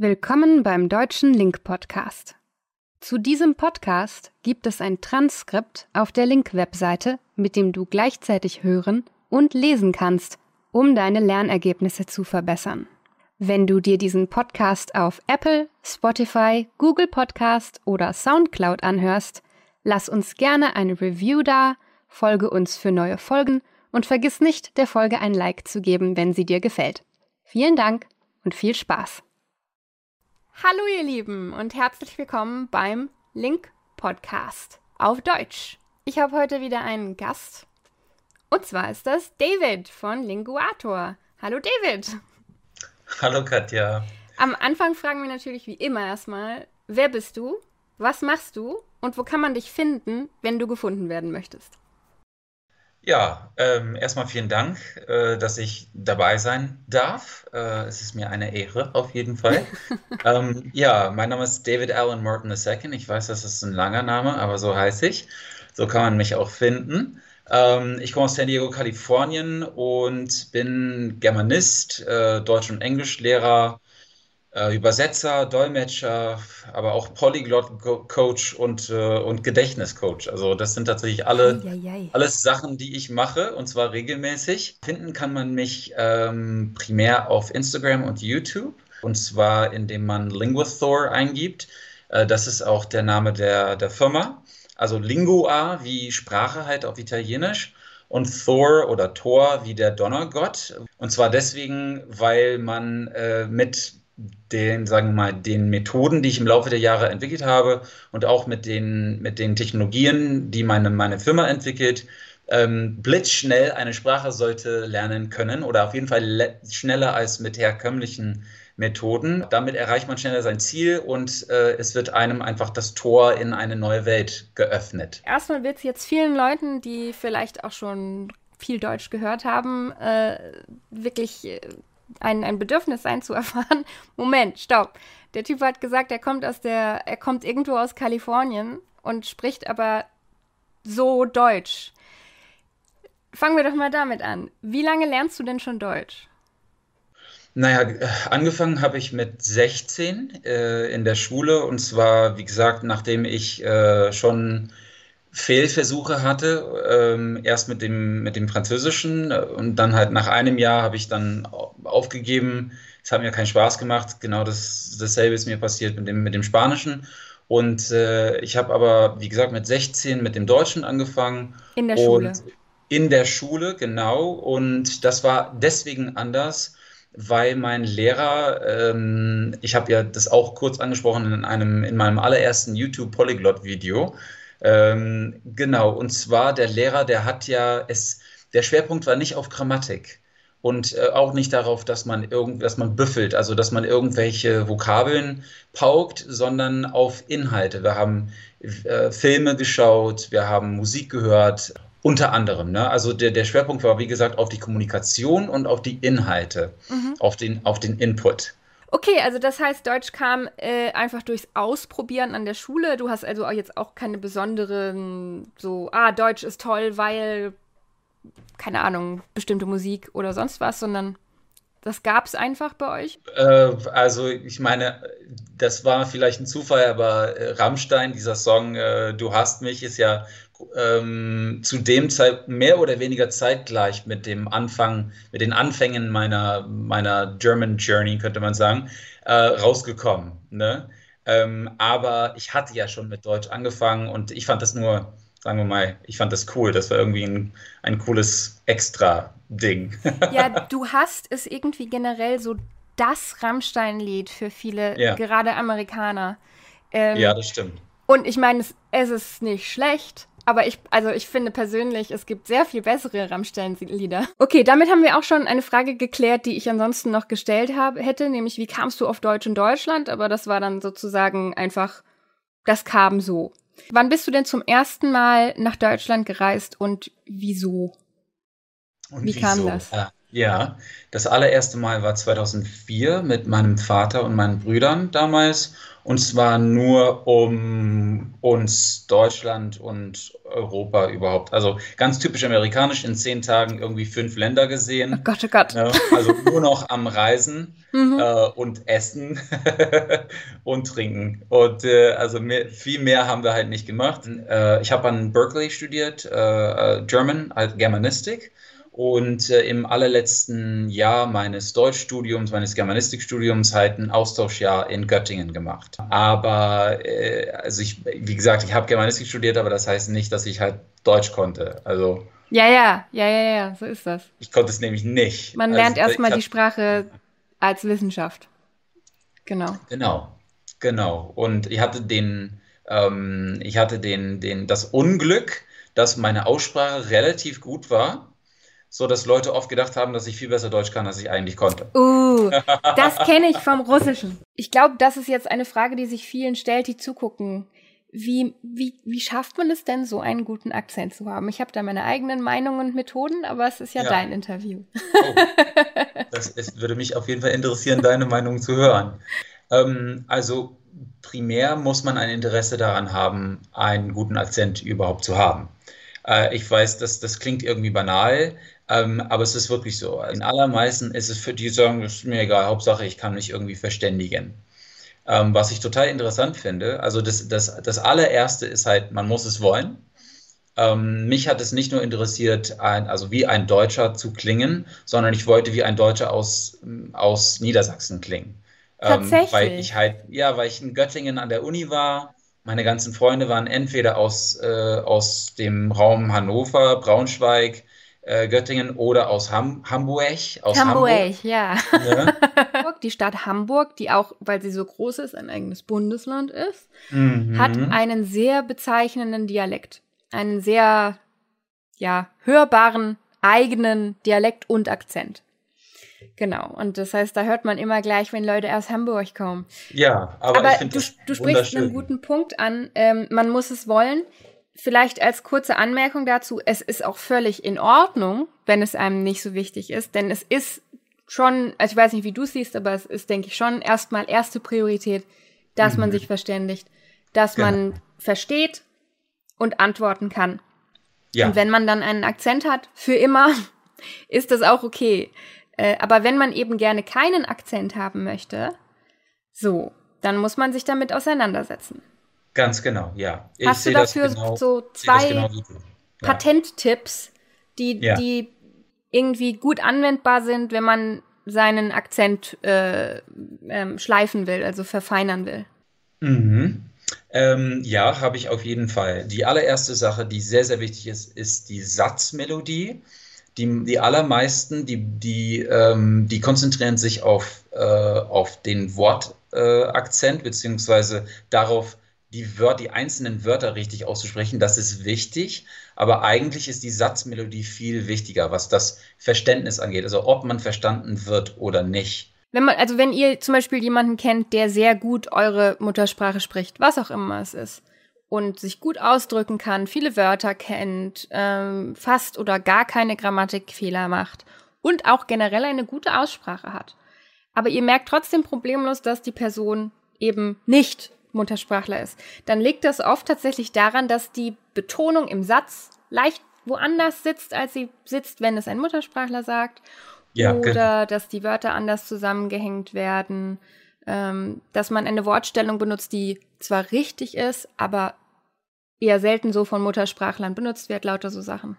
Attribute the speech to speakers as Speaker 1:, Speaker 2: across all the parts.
Speaker 1: Willkommen beim Deutschen Link Podcast. Zu diesem Podcast gibt es ein Transkript auf der Link-Webseite, mit dem du gleichzeitig hören und lesen kannst, um deine Lernergebnisse zu verbessern. Wenn du dir diesen Podcast auf Apple, Spotify, Google Podcast oder SoundCloud anhörst, lass uns gerne eine Review da, folge uns für neue Folgen und vergiss nicht, der Folge ein Like zu geben, wenn sie dir gefällt. Vielen Dank und viel Spaß! Hallo ihr Lieben und herzlich willkommen beim Link Podcast auf Deutsch. Ich habe heute wieder einen Gast und zwar ist das David von Linguator. Hallo David.
Speaker 2: Hallo Katja.
Speaker 1: Am Anfang fragen wir natürlich wie immer erstmal, wer bist du, was machst du und wo kann man dich finden, wenn du gefunden werden möchtest?
Speaker 2: Ja, ähm, erstmal vielen Dank, äh, dass ich dabei sein darf. Äh, es ist mir eine Ehre, auf jeden Fall. ähm, ja, mein Name ist David Allen Morton II. Ich weiß, das ist ein langer Name, aber so heiße ich. So kann man mich auch finden. Ähm, ich komme aus San Diego, Kalifornien und bin Germanist, äh, Deutsch- und Englischlehrer, äh, Übersetzer, Dolmetscher, aber auch Polyglot-Coach und, äh, und Gedächtniscoach. Also das sind tatsächlich alle, alles Sachen, die ich mache und zwar regelmäßig. Finden kann man mich ähm, primär auf Instagram und YouTube und zwar indem man Linguathor eingibt. Äh, das ist auch der Name der, der Firma. Also Lingua wie Sprache halt auf Italienisch und Thor oder Thor wie der Donnergott. Und zwar deswegen, weil man äh, mit den, sagen wir mal, den Methoden, die ich im Laufe der Jahre entwickelt habe und auch mit den, mit den Technologien, die meine, meine Firma entwickelt, ähm, blitzschnell eine Sprache sollte lernen können oder auf jeden Fall schneller als mit herkömmlichen Methoden. Damit erreicht man schneller sein Ziel und äh, es wird einem einfach das Tor in eine neue Welt geöffnet.
Speaker 1: Erstmal wird es jetzt vielen Leuten, die vielleicht auch schon viel Deutsch gehört haben, äh, wirklich äh, ein, ein Bedürfnis sein zu erfahren. Moment, stopp. Der Typ hat gesagt, er kommt aus der, er kommt irgendwo aus Kalifornien und spricht aber so Deutsch. Fangen wir doch mal damit an. Wie lange lernst du denn schon Deutsch?
Speaker 2: Naja, angefangen habe ich mit 16 äh, in der Schule und zwar, wie gesagt, nachdem ich äh, schon Fehlversuche hatte, ähm, erst mit dem, mit dem Französischen äh, und dann halt nach einem Jahr habe ich dann aufgegeben. Es hat mir keinen Spaß gemacht. Genau das, dasselbe ist mir passiert mit dem, mit dem Spanischen. Und äh, ich habe aber, wie gesagt, mit 16 mit dem Deutschen angefangen.
Speaker 1: In der Schule.
Speaker 2: In der Schule, genau. Und das war deswegen anders, weil mein Lehrer, ähm, ich habe ja das auch kurz angesprochen in einem, in meinem allerersten YouTube Polyglot Video, ähm, genau, und zwar der Lehrer, der hat ja es, der Schwerpunkt war nicht auf Grammatik und äh, auch nicht darauf, dass man irgend, dass man büffelt, also dass man irgendwelche Vokabeln paukt, sondern auf Inhalte. Wir haben äh, Filme geschaut, wir haben Musik gehört, unter anderem. Ne? Also der, der Schwerpunkt war, wie gesagt, auf die Kommunikation und auf die Inhalte, mhm. auf, den, auf den Input.
Speaker 1: Okay, also das heißt, Deutsch kam äh, einfach durchs Ausprobieren an der Schule. Du hast also auch jetzt auch keine besonderen, so, ah, Deutsch ist toll, weil, keine Ahnung, bestimmte Musik oder sonst was, sondern das gab es einfach bei euch?
Speaker 2: Äh, also ich meine, das war vielleicht ein Zufall, aber äh, Rammstein, dieser Song äh, Du hast mich, ist ja ähm, zu dem Zeit mehr oder weniger zeitgleich mit dem Anfang, mit den Anfängen meiner, meiner German Journey, könnte man sagen, äh, rausgekommen. Ne? Ähm, aber ich hatte ja schon mit Deutsch angefangen und ich fand das nur, sagen wir mal, ich fand das cool. Das war irgendwie ein, ein cooles Extra-Ding.
Speaker 1: ja, du hast es irgendwie generell so das Rammstein-Lied für viele, ja. gerade Amerikaner.
Speaker 2: Ähm, ja, das stimmt.
Speaker 1: Und ich meine, es, es, ist nicht schlecht, aber ich, also ich finde persönlich, es gibt sehr viel bessere Rammstein-Lieder. Okay, damit haben wir auch schon eine Frage geklärt, die ich ansonsten noch gestellt habe, hätte, nämlich wie kamst du auf Deutsch in Deutschland? Aber das war dann sozusagen einfach, das kam so. Wann bist du denn zum ersten Mal nach Deutschland gereist und wieso?
Speaker 2: Und wie wieso? kam das? Ah, Ja, das allererste Mal war 2004 mit meinem Vater und meinen Brüdern damals. Und zwar nur um uns Deutschland und Europa überhaupt. Also ganz typisch amerikanisch, in zehn Tagen irgendwie fünf Länder gesehen.
Speaker 1: Oh Gott, oh Gott.
Speaker 2: Ja, also nur noch am Reisen
Speaker 1: Mhm.
Speaker 2: äh, und Essen und Trinken. Und äh, also mehr, viel mehr haben wir halt nicht gemacht. Äh, ich habe an Berkeley studiert, äh, äh, German, halt Germanistik. Und äh, im allerletzten Jahr meines Deutschstudiums, meines Germanistikstudiums, halt ein Austauschjahr in Göttingen gemacht. Aber, äh, also ich, wie gesagt, ich habe Germanistik studiert, aber das heißt nicht, dass ich halt Deutsch konnte. Also
Speaker 1: Ja, ja, ja, ja, ja, so ist das.
Speaker 2: ich konnte es nämlich nicht.
Speaker 1: Man
Speaker 2: Also
Speaker 1: lernt erstmal die Sprache als Wissenschaft. Genau.
Speaker 2: Genau, genau. Und ich hatte den, ähm, ich hatte den, den, das Unglück, dass meine Aussprache relativ gut war, so dass Leute oft gedacht haben, dass ich viel besser Deutsch kann, als ich eigentlich konnte.
Speaker 1: Uh, das kenne ich vom Russischen. Ich glaube, das ist jetzt eine Frage, die sich vielen stellt, die zugucken. Wie, wie, wie schafft man es denn, so einen guten Akzent zu haben? Ich habe da meine eigenen Meinungen und Methoden, aber es ist ja,
Speaker 2: Ja.
Speaker 1: dein Interview.
Speaker 2: Oh, das, es würde mich auf jeden Fall interessieren, deine Meinung zu hören. Ähm, also primär muss man ein Interesse daran haben, einen guten Akzent überhaupt zu haben. Äh, ich weiß, das, das klingt irgendwie banal, ähm, aber es ist wirklich so. In allermeisten ist es für die, die sagen, ist mir egal, Hauptsache ich kann mich irgendwie verständigen. Ähm, was ich total interessant finde, also das, das, das allererste ist halt, man muss es wollen. Ähm, mich hat es nicht nur interessiert, ein, also wie ein Deutscher zu klingen, sondern ich wollte wie ein Deutscher aus, aus Niedersachsen klingen. Ähm,
Speaker 1: Tatsächlich?
Speaker 2: weil ich halt, ja, weil ich in Göttingen an der Uni war. Meine ganzen Freunde waren entweder aus, äh, aus dem Raum Hannover, Braunschweig, äh, Göttingen oder aus Ham Hamburg, aus Hamburg.
Speaker 1: Hamburg, ja. Hamburg, die Stadt Hamburg, die auch, weil sie so groß ist, ein eigenes Bundesland ist,
Speaker 2: Mhm.
Speaker 1: hat einen sehr bezeichnenden Dialekt. Einen sehr, ja, hörbaren eigenen Dialekt und Akzent. Genau. Und das heißt, da hört man immer gleich, wenn Leute aus Hamburg kommen.
Speaker 2: Ja, aber,
Speaker 1: Aber
Speaker 2: ich finde
Speaker 1: du,
Speaker 2: das
Speaker 1: du sprichst einen guten Punkt an. Ähm, man muss es wollen. Vielleicht als kurze Anmerkung dazu, es ist auch völlig in Ordnung, wenn es einem nicht so wichtig ist, denn es ist schon, also ich weiß nicht, wie du es siehst, aber es ist, denke ich, schon erstmal erste Priorität, dass man
Speaker 2: Mhm.
Speaker 1: sich verständigt, dass
Speaker 2: Genau.
Speaker 1: man versteht und antworten kann.
Speaker 2: Ja,
Speaker 1: Und wenn man dann einen Akzent hat, für immer, ist das auch okay. Äh, aber wenn man eben gerne keinen Akzent haben möchte, so, dann muss man sich damit auseinandersetzen.
Speaker 2: Ganz genau, ja. Ich
Speaker 1: Hast du dafür
Speaker 2: genau,
Speaker 1: so zwei
Speaker 2: genau. Ja.
Speaker 1: Patenttipps, die,
Speaker 2: Ja.
Speaker 1: die irgendwie gut anwendbar sind, wenn man seinen Akzent äh, ähm, schleifen will, also verfeinern will?
Speaker 2: Mhm. Ähm, ja, habe ich auf jeden Fall. Die allererste Sache, die sehr, sehr wichtig ist, ist die Satzmelodie. Die, die allermeisten, die, die, ähm, die konzentrieren sich auf, äh, auf den Wortakzent, äh, beziehungsweise darauf, die, Wör die einzelnen Wörter richtig auszusprechen. Das ist wichtig, aber eigentlich ist die Satzmelodie viel wichtiger, was das Verständnis angeht. Also ob man verstanden wird oder nicht.
Speaker 1: Wenn man, also wenn ihr zum Beispiel jemanden kennt, der sehr gut eure Muttersprache spricht, was auch immer es ist, und sich gut ausdrücken kann, viele Wörter kennt, ähm, fast oder gar keine Grammatikfehler macht und auch generell eine gute Aussprache hat. Aber ihr merkt trotzdem problemlos, dass die Person eben nicht Muttersprachler ist. Dann liegt das oft tatsächlich daran, dass die Betonung im Satz leicht woanders sitzt, als sie sitzt, wenn es ein Muttersprachler sagt
Speaker 2: Ja, genau.
Speaker 1: oder dass die Wörter anders zusammengehängt werden, ähm, dass man eine Wortstellung benutzt, die zwar richtig ist, aber eher selten so von Muttersprachlern benutzt wird, lauter so Sachen.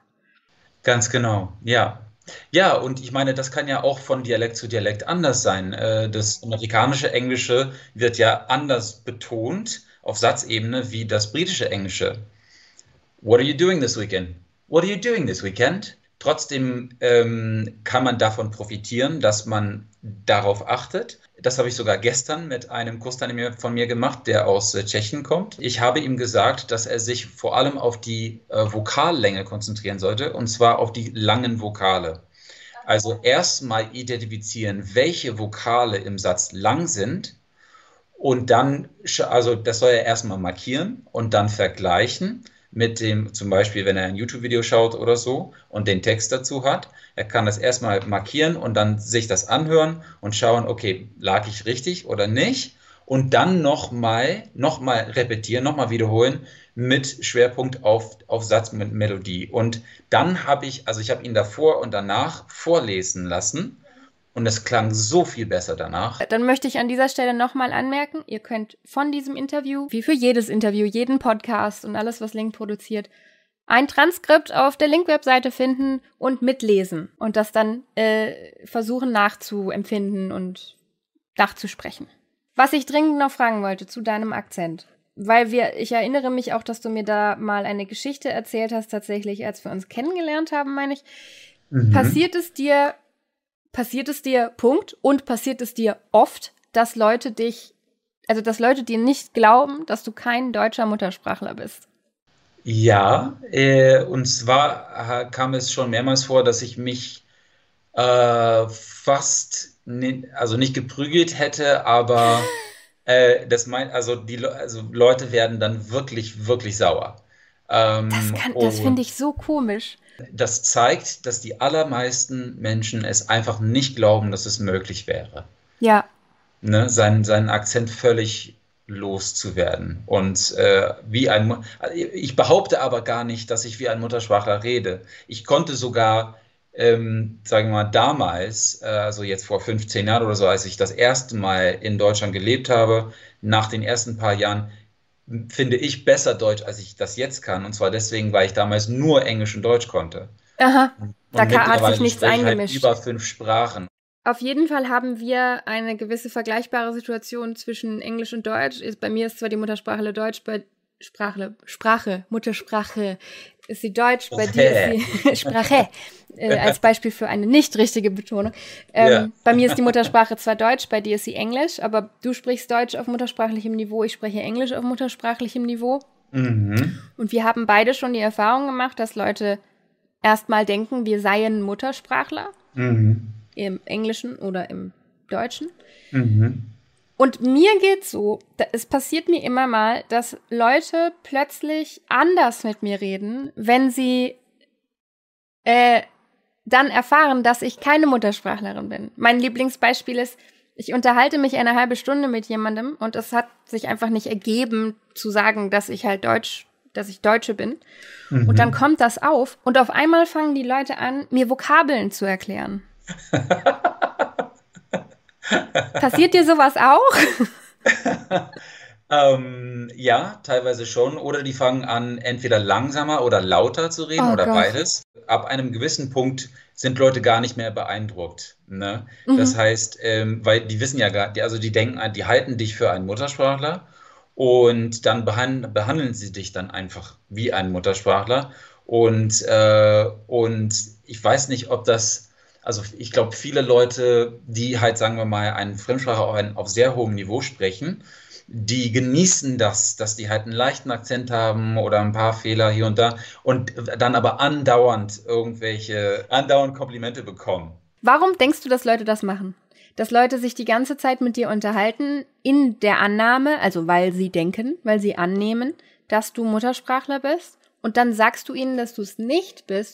Speaker 2: Ganz genau, ja. Ja, und ich meine, das kann ja auch von Dialekt zu Dialekt anders sein. Äh, Das amerikanische Englische wird ja anders betont auf Satzebene wie das britische Englische. What are you doing this weekend? What are you doing this weekend? Trotzdem ähm, kann man davon profitieren, dass man darauf achtet. Das habe ich sogar gestern mit einem Kursteilnehmer von mir gemacht, der aus äh, Tschechien kommt. Ich habe ihm gesagt, dass er sich vor allem auf die äh, Vokallänge konzentrieren sollte, und zwar auf die langen Vokale. Also erstmal identifizieren, welche Vokale im Satz lang sind und dann, also das soll er erstmal markieren und dann vergleichen. Mit dem, zum Beispiel, wenn er ein YouTube-Video schaut oder so und den Text dazu hat. Er kann das erstmal markieren und dann sich das anhören und schauen, okay, lag ich richtig oder nicht? Und dann nochmal, nochmal repetieren, nochmal wiederholen mit Schwerpunkt auf, auf Satz mit Melodie. Und dann habe ich, also ich habe ihn davor und danach vorlesen lassen und es klang so viel besser danach.
Speaker 1: Dann möchte ich an dieser Stelle nochmal anmerken, ihr könnt von diesem Interview, wie für jedes Interview, jeden Podcast und alles, was Link produziert, ein Transkript auf der Link-Webseite finden und mitlesen und das dann äh, versuchen nachzuempfinden und nachzusprechen. Was ich dringend noch fragen wollte zu deinem Akzent, weil wir, ich erinnere mich auch, dass du mir da mal eine Geschichte erzählt hast, tatsächlich, als wir uns kennengelernt haben, meine ich. Mhm. Passiert es dir passiert es dir, Punkt, und passiert es dir oft, dass Leute dich, also dass Leute dir nicht glauben, dass du kein deutscher Muttersprachler bist?
Speaker 2: Ja, äh, und zwar kam es schon mehrmals vor, dass ich mich äh, fast, also nicht geprügelt hätte, aber äh, das mein, also die also Leute werden dann wirklich, wirklich sauer.
Speaker 1: Ähm, das, das finde ich so komisch.
Speaker 2: Das zeigt, dass die allermeisten Menschen es einfach nicht glauben, dass es möglich wäre.
Speaker 1: Ja.
Speaker 2: Ne, seinen, seinen Akzent völlig loszuwerden. Und äh, wie ein, ich behaupte aber gar nicht, dass ich wie ein Muttersprachler rede. Ich konnte sogar, ähm, sagen wir mal, damals, äh, also jetzt vor 15 Jahren oder so, als ich das erste Mal in Deutschland gelebt habe, nach den ersten paar Jahren, finde ich, besser Deutsch, als ich das jetzt kann. Und zwar deswegen, weil ich damals nur Englisch und Deutsch konnte.
Speaker 1: Aha, und da hat sich nichts halt eingemischt.
Speaker 2: Halt über fünf Sprachen.
Speaker 1: Auf jeden Fall haben wir eine gewisse vergleichbare Situation zwischen Englisch und Deutsch. Bei mir ist zwar die Muttersprache Deutsch, bei Sprache, Sprache, Muttersprache ist sie Deutsch, bei dir ist sie Sprache, äh, als Beispiel für eine nicht richtige Betonung. Ähm, ja. Bei mir ist die Muttersprache zwar Deutsch, bei dir ist sie Englisch, aber du sprichst Deutsch auf muttersprachlichem Niveau, ich spreche Englisch auf muttersprachlichem Niveau. Mhm. Und wir haben beide schon die Erfahrung gemacht, dass Leute erstmal denken, wir seien Muttersprachler mhm. im Englischen oder im Deutschen. Mhm. Und mir geht's so, es passiert mir immer mal, dass Leute plötzlich anders mit mir reden, wenn sie äh, dann erfahren, dass ich keine Muttersprachlerin bin. Mein Lieblingsbeispiel ist, ich unterhalte mich eine halbe Stunde mit jemandem und es hat sich einfach nicht ergeben zu sagen, dass ich halt Deutsch, dass ich Deutsche bin. Mhm. Und dann kommt das auf und auf einmal fangen die Leute an, mir Vokabeln zu erklären. Passiert dir sowas auch?
Speaker 2: ähm, ja, teilweise schon. Oder die fangen an, entweder langsamer oder lauter zu reden oh oder Gott. beides. Ab einem gewissen Punkt sind Leute gar nicht mehr beeindruckt. Ne? Mhm. Das heißt, ähm, weil die wissen ja gar, also die denken, die halten dich für einen Muttersprachler und dann behand behandeln sie dich dann einfach wie einen Muttersprachler. Und, äh, und ich weiß nicht, ob das also ich glaube, viele Leute, die halt, sagen wir mal, eine Fremdsprache auf, ein, auf sehr hohem Niveau sprechen, die genießen das, dass die halt einen leichten Akzent haben oder ein paar Fehler hier und da und dann aber andauernd irgendwelche, andauernd Komplimente bekommen.
Speaker 1: Warum denkst du, dass Leute das machen? Dass Leute sich die ganze Zeit mit dir unterhalten in der Annahme, also weil sie denken, weil sie annehmen, dass du Muttersprachler bist und dann sagst du ihnen, dass du es nicht bist